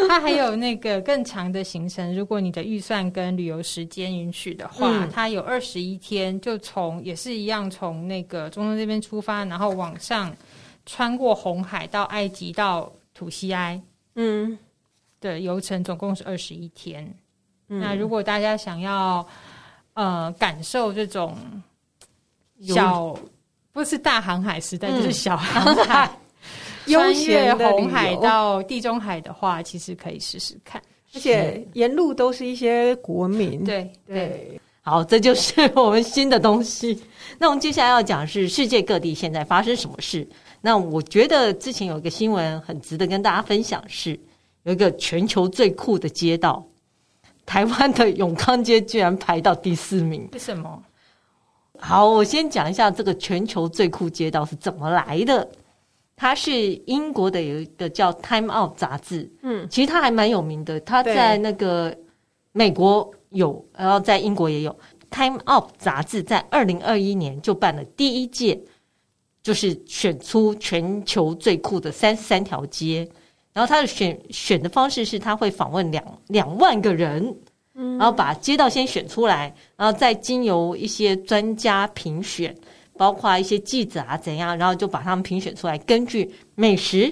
它还有那个更长的行程。如果你的预算跟旅游时间允许的话，嗯、它有二十一天，就从也是一样从那个中东这边出发，然后往上穿过红海到埃及到土西埃。嗯，的游程总共是二十一天。嗯、那如果大家想要。呃，感受这种小不是大航海时代，嗯、就是小航海，<laughs> 穿越红海到地中海的话，其实可以试试看。而且沿路都是一些古文明。对对，对好，这就是我们新的东西。那我们接下来要讲是世界各地现在发生什么事。那我觉得之前有一个新闻很值得跟大家分享是，是有一个全球最酷的街道。台湾的永康街居然排到第四名，为什么？好，我先讲一下这个全球最酷街道是怎么来的。它是英国的有一个叫《Time Out》杂志，嗯，其实它还蛮有名的。它在那个美国有，然后在英国也有。《Time Out》杂志在二零二一年就办了第一届，就是选出全球最酷的三十三条街。然后他的选选的方式是，他会访问两两万个人，然后把街道先选出来，然后再经由一些专家评选，包括一些记者啊怎样，然后就把他们评选出来，根据美食、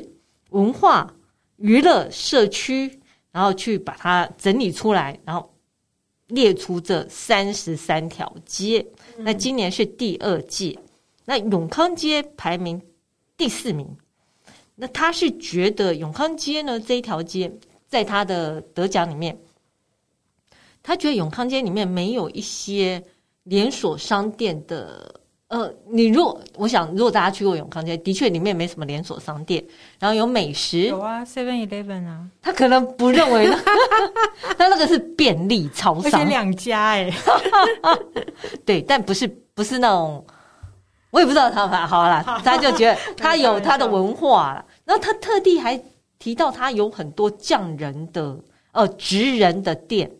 文化、娱乐、社区，然后去把它整理出来，然后列出这三十三条街。那今年是第二届，那永康街排名第四名。那他是觉得永康街呢，这一条街，在他的得奖里面，他觉得永康街里面没有一些连锁商店的。呃，你如果我想，如果大家去过永康街，的确里面没什么连锁商店，然后有美食，有啊，Seven Eleven 啊，他可能不认为呢，<laughs> 他那个是便利超商，而且两家哎，<laughs> 对，但不是不是那种。我也不知道他好了，他就觉得 <laughs> 他有他的文化了。然后他特地还提到他有很多匠人的呃职人的店。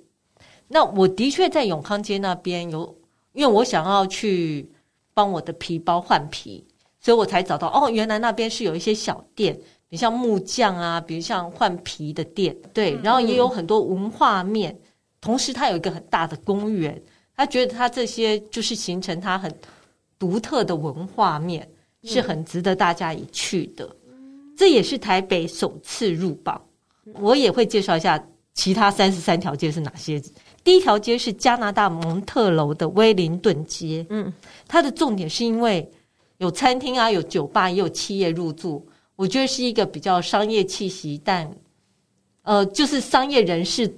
那我的确在永康街那边有，因为我想要去帮我的皮包换皮，所以我才找到哦，原来那边是有一些小店，比如像木匠啊，比如像换皮的店，对，然后也有很多文化面。嗯、同时，它有一个很大的公园，他觉得他这些就是形成他很独特的文化面，是很值得大家一去的。嗯、这也是台北首次入榜。我也会介绍一下其他三十三条街是哪些。第一条街是加拿大蒙特楼的威灵顿街，嗯，它的重点是因为有餐厅啊，有酒吧，也有企业入驻，我觉得是一个比较商业气息，但呃，就是商业人士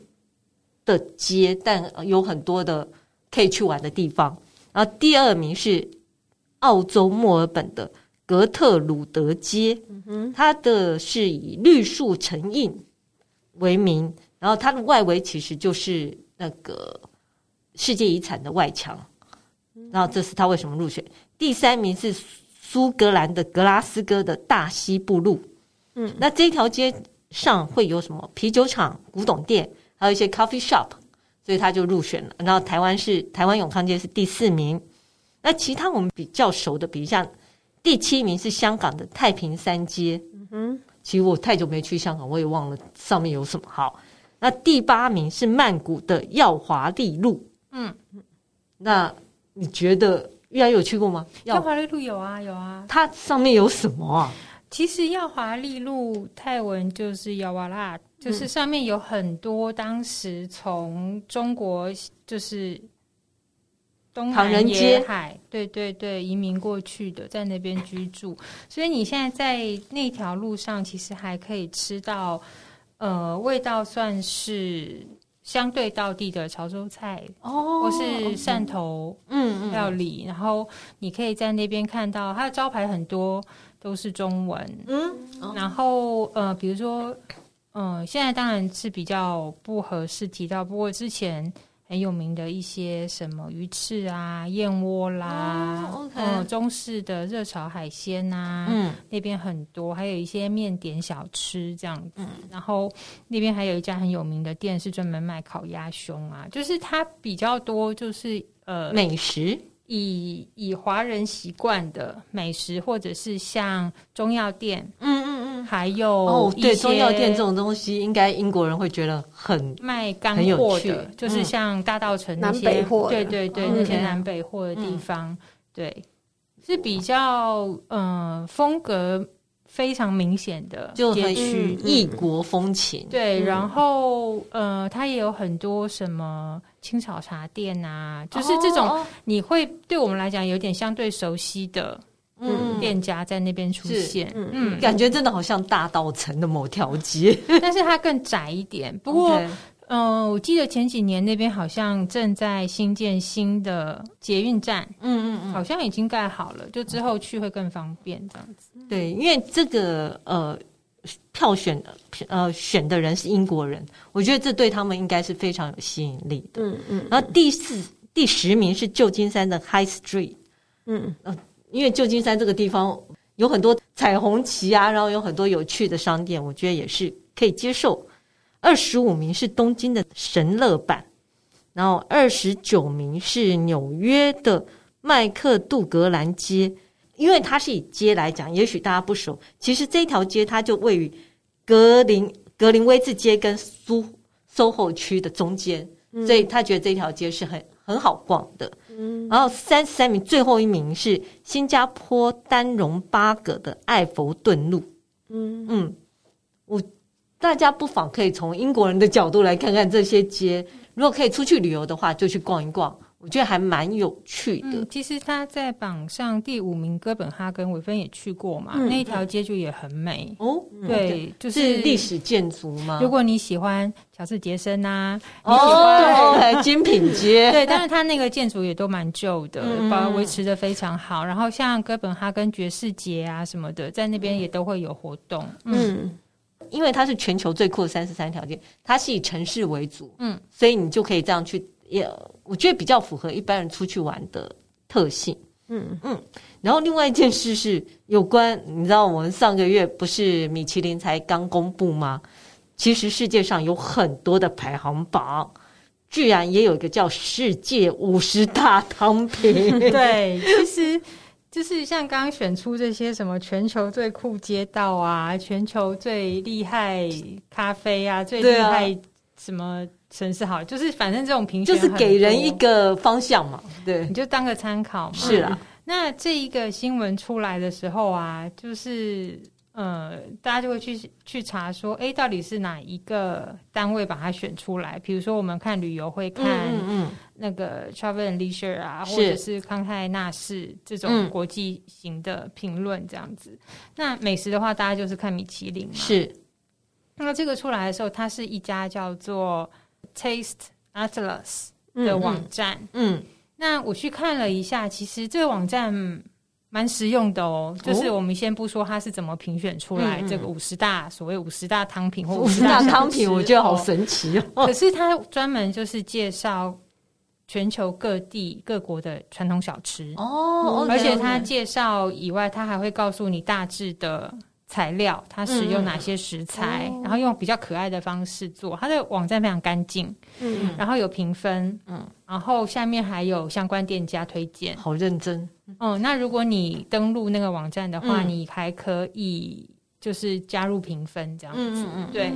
的街，但有很多的可以去玩的地方。然后第二名是澳洲墨尔本的格特鲁德街，它的是以绿树成荫为名，然后它的外围其实就是。那个世界遗产的外墙，然后这是他为什么入选？第三名是苏格兰的格拉斯哥的大西部路，嗯，那这条街上会有什么啤酒厂、古董店，还有一些 coffee shop，所以他就入选了。然后台湾是台湾永康街是第四名，那其他我们比较熟的，比如像第七名是香港的太平山街，嗯哼，其实我太久没去香港，我也忘了上面有什么好。那第八名是曼谷的耀华丽路，嗯，那你觉得玉安有去过吗？耀华丽路有啊，有啊。它上面有什么啊？其实耀华丽路泰文就是耀瓦拉，就是上面有很多当时从中国就是东南沿海，对对对，移民过去的，在那边居住。所以你现在在那条路上，其实还可以吃到。呃，味道算是相对道地的潮州菜哦，或是汕头嗯料理，然后你可以在那边看到它的招牌很多都是中文嗯，然后呃，比如说嗯、呃，现在当然是比较不合适提到，不过之前。很有名的一些什么鱼翅啊、燕窝啦，嗯、okay 呃，中式的热炒海鲜啊，嗯，那边很多，还有一些面点小吃这样子。嗯、然后那边还有一家很有名的店，是专门卖烤鸭胸啊，就是它比较多，就是呃美食。以以华人习惯的美食，或者是像中药店，嗯，还有哦，对，中药店这种东西，应该英国人会觉得很卖干货的，就是像大道城那些，对对对，那些南北货的地方，对，是比较嗯风格非常明显的，就很异异国风情。对，然后呃，它也有很多什么。青草茶店啊，就是这种你会对我们来讲有点相对熟悉的嗯店家在那边出现，嗯，嗯感觉真的好像大道城的某条街，<laughs> 但是它更窄一点。<laughs> 不过，嗯 Okay.、呃，我记得前几年那边好像正在新建新的捷运站，嗯嗯嗯，好像已经盖好了，就之后去会更方便这样子。对，因为这个呃。票选的呃选的人是英国人，我觉得这对他们应该是非常有吸引力的。嗯嗯。嗯然后第四、第十名是旧金山的 High Street。嗯嗯。因为旧金山这个地方有很多彩虹旗啊，然后有很多有趣的商店，我觉得也是可以接受。二十五名是东京的神乐坂，然后二十九名是纽约的麦克杜格兰街。因为它是以街来讲，也许大家不熟。其实这条街它就位于格林格林威治街跟苏 SOHO 区的中间，所以他觉得这条街是很很好逛的。嗯，然后三十三名最后一名是新加坡丹戎巴葛的艾佛顿路。嗯嗯，我大家不妨可以从英国人的角度来看看这些街。如果可以出去旅游的话，就去逛一逛。我觉得还蛮有趣的。嗯、其实他在榜上第五名，哥本哈根，韦芬也去过嘛，嗯、那一条街就也很美哦。对，嗯、就是历史建筑嘛？如果你喜欢乔治杰森啊，你喜欢精品街，<laughs> 对，但是它那个建筑也都蛮旧的，保维持的非常好。然后像哥本哈根爵士节啊什么的，在那边也都会有活动。嗯，嗯因为它是全球最酷的三十三条街，它是以城市为主，嗯，所以你就可以这样去也。我觉得比较符合一般人出去玩的特性。嗯嗯。然后另外一件事是有关，你知道我们上个月不是米其林才刚公布吗？其实世界上有很多的排行榜，居然也有一个叫世界五十大汤品。<laughs> <laughs> 对，其实就是像刚刚选出这些什么全球最酷街道啊，全球最厉害咖啡啊，最厉害什么城市好，就是反正这种评选就是给人一个方向嘛，对，你就当个参考嘛。是啊。那这一个新闻出来的时候啊，就是呃，大家就会去去查说，哎，到底是哪一个单位把它选出来？比如说，我们看旅游会看嗯那个 Travel and Leisure 啊，或者是康泰纳仕这种国际型的评论这样子。那美食的话，大家就是看米其林嘛。是。那这个出来的时候，它是一家叫做 Taste Atlas 的网站。嗯。嗯那我去看了一下，其实这个网站蛮实用的哦。就是我们先不说它是怎么评选出来这个五十大所谓五十大汤品或五十大汤品，我觉得好神奇哦。可是它专门就是介绍全球各地各国的传统小吃哦，而且它介绍以外，它还会告诉你大致的。材料，它使用哪些食材，嗯、然后用比较可爱的方式做。它的网站非常干净，嗯，然后有评分，嗯，然后下面还有相关店家推荐，好认真。哦，那如果你登录那个网站的话，嗯、你还可以就是加入评分这样子，嗯嗯对。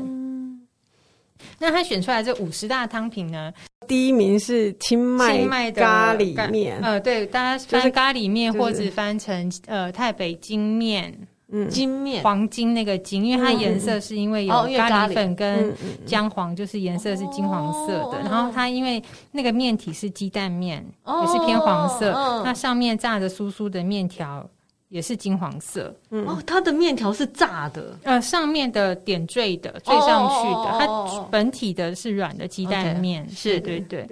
那他选出来这五十大汤品呢，第一名是清迈咖喱面，呃，对，大家翻咖喱面或者翻成呃泰北京面。金面黄金那个金，因为它颜色是因为有咖喱粉跟姜黄，就是颜色是金黄色的。然后它因为那个面体是鸡蛋面，也是偏黄色。那上面炸的酥酥的面条也是金黄色。哦，它的面条是炸的，呃，上面的点缀的缀上去的，它本体的是软的鸡蛋面。是对对。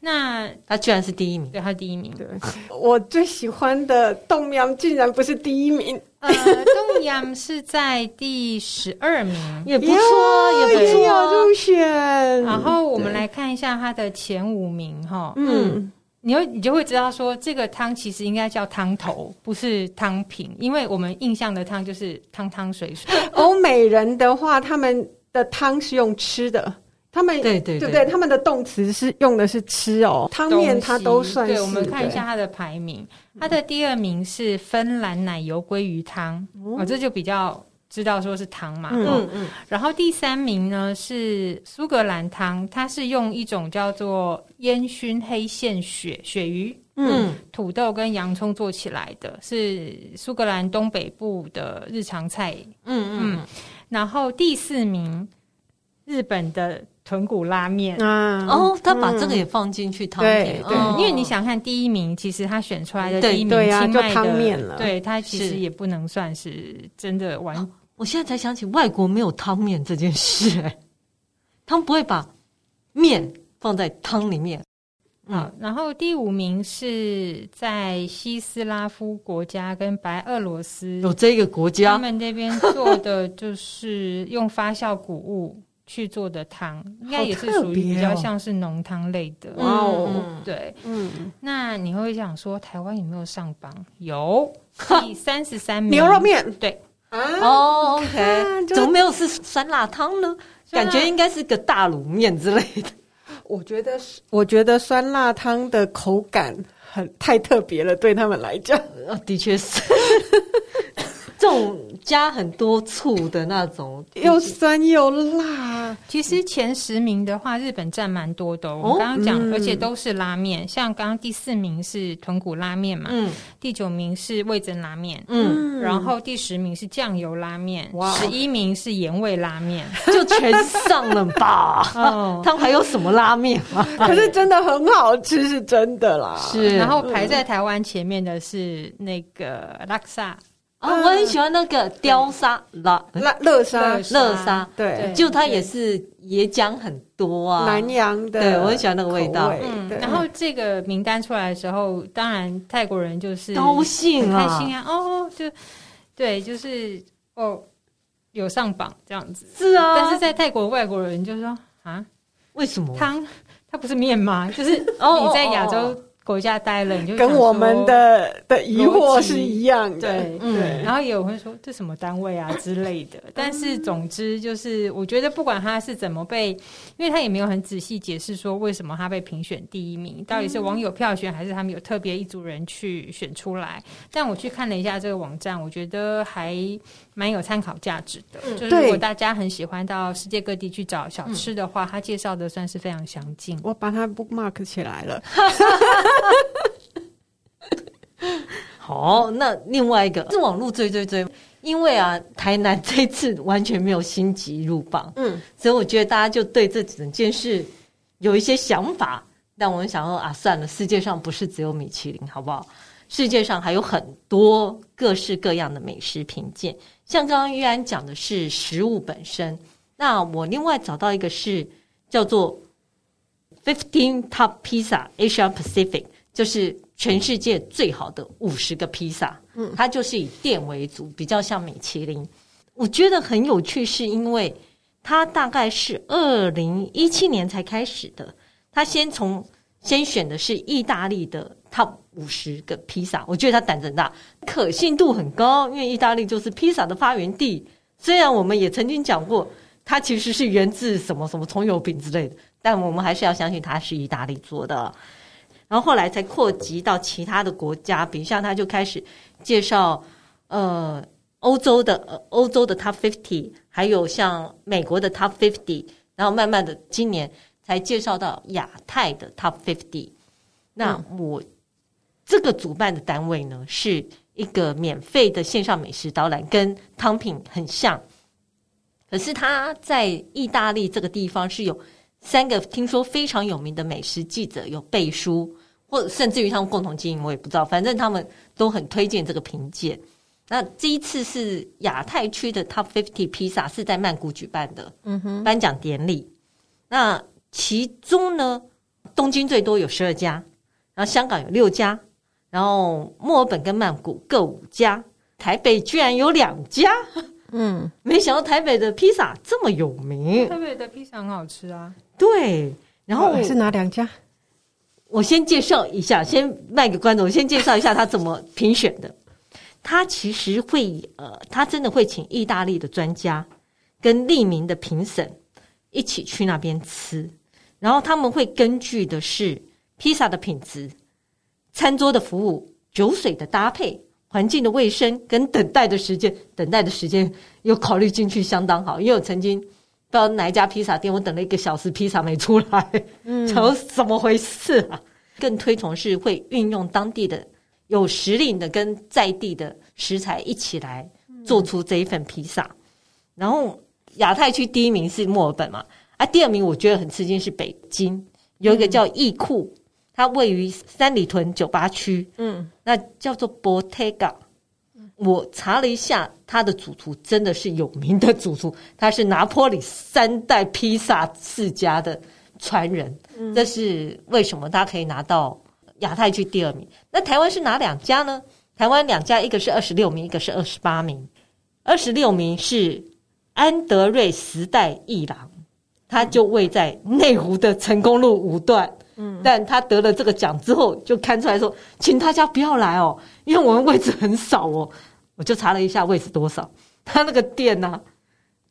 那它居然是第一名，对，它第一名。对，我最喜欢的冬阴竟然不是第一名。呃，东阳是在第十二名，<laughs> 也不错，也不错，入选。然后我们来看一下它的前五名哈，嗯，你会你就会知道说这个汤其实应该叫汤头，不是汤品，因为我们印象的汤就是汤汤水水。<laughs> 欧美人的话，他们的汤是用吃的。他们对对对，对他们的动词是用的是吃哦，汤面它都算是。对，我们看一下它的排名，它的第二名是芬兰奶油鲑鱼汤，哦，这就比较知道说是汤嘛。嗯嗯。然后第三名呢是苏格兰汤，它是用一种叫做烟熏黑线鳕鳕鱼，嗯，土豆跟洋葱做起来的，是苏格兰东北部的日常菜。嗯嗯。然后第四名，日本的。豚骨拉面。啊，哦，他把这个也放进去汤因为你想看第一名，其实他选出来的第一名，清迈的汤面了，对，他其实也不能算是真的完。我现在才想起，外国没有汤面这件事，<laughs> 哎，他们不会把面放在汤里面。好，然后第五名是在西斯拉夫国家跟白俄罗斯，有这个国家，他们那边做的就是用发酵谷物。去做的汤，应该也是属于比较像是浓汤类的。哦，对，嗯，那你会想说台湾有没有上榜？有，第三十三名牛肉面。对，哦，OK，怎么没有是酸辣汤呢？感觉应该是个大卤面之类的。我觉得是，我觉得酸辣汤的口感很太特别了，对他们来讲，的确是。<laughs> 这种加很多醋的那种，又酸又辣。其实前十名的话，日本占蛮多的。我刚刚讲，而且都是拉面。像刚刚第四名是豚骨拉面嘛，嗯，第九名是味增拉面，嗯，然后第十名是酱油拉面，十一名是盐味拉面，<laughs> 就全上了吧？<laughs> 哦，他们还有什么拉面吗？<laughs> 可是真的很好吃，是真的啦。是，然后排在台湾前面的是那个拉萨。啊，我很喜欢那个雕沙拉拉乐沙。乐沙，对，就它也是椰浆很多啊，南洋的，对，我很喜欢那个味道。嗯，然后这个名单出来的时候，当然泰国人就是高兴啊，开心啊，哦，就对，就是哦，有上榜这样子，是啊。但是在泰国外国人就说啊，为什么？汤？它不是面吗？就是你在亚洲。国家待了，你就跟我们的的疑惑是一样的。对，对。然后也有会说这什么单位啊之类的。<laughs> 但是总之就是，我觉得不管他是怎么被，因为他也没有很仔细解释说为什么他被评选第一名，到底是网友票选还是他们有特别一组人去选出来。但我去看了一下这个网站，我觉得还蛮有参考价值的。就是如果大家很喜欢到世界各地去找小吃的话，他介绍的算是非常详尽。我把它 bookmark 起来了。<laughs> 好，那另外一个是网络追追追，因为啊，台南这次完全没有星级入榜，嗯，所以我觉得大家就对这整件事有一些想法。但我们想说啊，算了，世界上不是只有米其林，好不好？世界上还有很多各式各样的美食品鉴。像刚刚玉安讲的是食物本身，那我另外找到一个是叫做 Fifteen Top Pizza Asia Pacific，就是全世界最好的五十个披萨。嗯，它就是以店为主，比较像米其林。我觉得很有趣，是因为它大概是二零一七年才开始的。他先从先选的是意大利的 Top 五十个披萨，我觉得他胆子很大，可信度很高，因为意大利就是披萨的发源地。虽然我们也曾经讲过，它其实是源自什么什么葱油饼之类的。但我们还是要相信它是意大利做的，然后后来才扩及到其他的国家，比如像他就开始介绍呃欧洲的欧洲的 Top Fifty，还有像美国的 Top Fifty，然后慢慢的今年才介绍到亚太的 Top Fifty。那我这个主办的单位呢，是一个免费的线上美食导览，跟汤品很像，可是他在意大利这个地方是有。三个听说非常有名的美食记者有背书，或者甚至于他们共同经营，我也不知道。反正他们都很推荐这个评鉴。那这一次是亚太区的 Top Fifty 披萨是在曼谷举办的，嗯哼，颁奖典礼。那其中呢，东京最多有十二家，然后香港有六家，然后墨尔本跟曼谷各五家，台北居然有两家。嗯，没想到台北的披萨这么有名。台北的披萨很好吃啊。对，然后是哪两家？我先介绍一下，先卖个关子。我先介绍一下他怎么评选的。他其实会呃，他真的会请意大利的专家跟匿名的评审一起去那边吃，然后他们会根据的是披萨的品质、餐桌的服务、酒水的搭配。环境的卫生跟等待的时间，等待的时间又考虑进去，相当好。因为我曾经不知道哪一家披萨店，我等了一个小时，披萨没出来，嗯，<laughs> 怎怎么回事啊？更推崇是会运用当地的有实力的跟在地的食材一起来做出这一份披萨。嗯、然后亚太区第一名是墨尔本嘛，啊，第二名我觉得很吃惊是北京，有一个叫易库。嗯它位于三里屯酒吧区，嗯，那叫做 Bottega。我查了一下，他的主厨真的是有名的主厨，他是拿坡里三代披萨世家的传人。嗯，这是为什么他可以拿到亚太区第二名？那台湾是哪两家呢？台湾两家，一个是二十六名，一个是二十八名。二十六名是安德瑞时代一郎，他就位在内湖的成功路五段。嗯，但他得了这个奖之后，就看出来说，请大家不要来哦，因为我们位置很少哦。<laughs> 我就查了一下位置多少，他那个店呢、啊，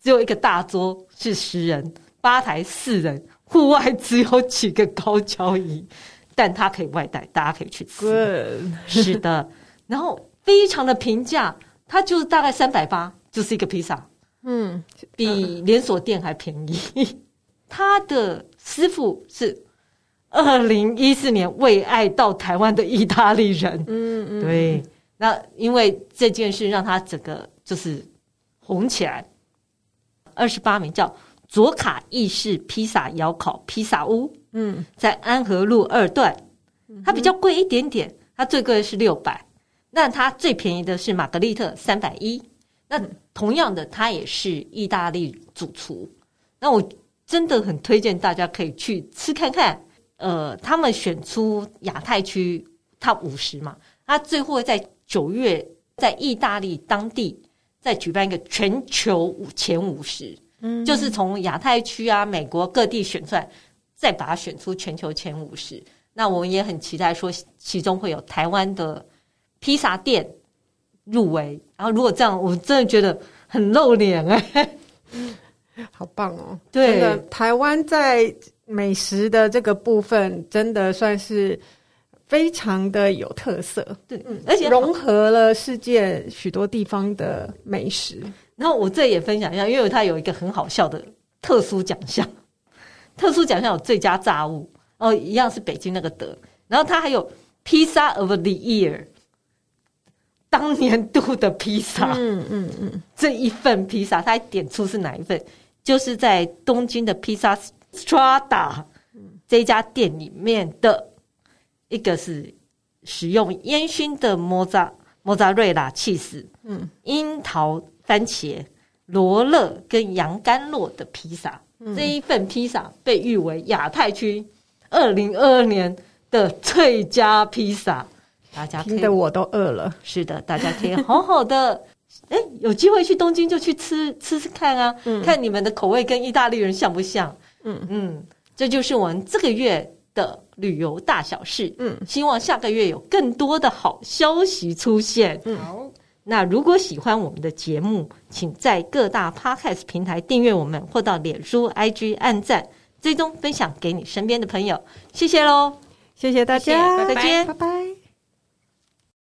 只有一个大桌是十人，吧台四人，户外只有几个高脚椅，但他可以外带，大家可以去吃。是的，<laughs> 然后非常的平价，它就是大概三百八，就是一个披萨，嗯，比连锁店还便宜。<laughs> 他的师傅是。二零一四年为爱到台湾的意大利人，嗯嗯，对，那因为这件事让他整个就是红起来。二十八名叫佐卡意式披萨窑烤披萨屋，嗯，在安和路二段，它比较贵一点点，它最贵的是六百，那它最便宜的是玛格丽特三百一。那同样的，它也是意大利主厨，那我真的很推荐大家可以去吃看看。呃，他们选出亚太区 Top 五十嘛，他最后在九月在意大利当地再举办一个全球前五十，嗯，就是从亚太区啊、美国各地选出来，再把它选出全球前五十。那我们也很期待说，其中会有台湾的披萨店入围。然后如果这样，我真的觉得很露脸哎、欸，好棒哦！对，台湾在美食的这个部分，真的算是非常的有特色。对，而且融合了世界许多地方的美食。然后我这也分享一下，因为它有一个很好笑的特殊奖项，<laughs> 特殊奖项有最佳炸物哦，一样是北京那个德。然后它还有披萨 of the year，当年度的披萨。嗯嗯嗯，这一份披萨，它还点出是哪一份？就是在东京的披萨 Strada 这家店里面的一个是使用烟熏的莫扎莫扎瑞拉起司，嗯，樱桃。番茄、罗勒跟洋甘露的披萨，嗯、这一份披萨被誉为亚太区二零二二年的最佳披萨。大家听得我都饿了。是的，大家可以好好的，哎，有机会去东京就去吃吃吃看啊，嗯、看你们的口味跟意大利人像不像？嗯嗯，这就是我们这个月的旅游大小事。嗯，希望下个月有更多的好消息出现。嗯。好。那如果喜欢我们的节目，请在各大 Podcast 平台订阅我们，或到脸书、IG 按赞、追踪、分享给你身边的朋友。谢谢喽，谢谢大家，再见，拜拜。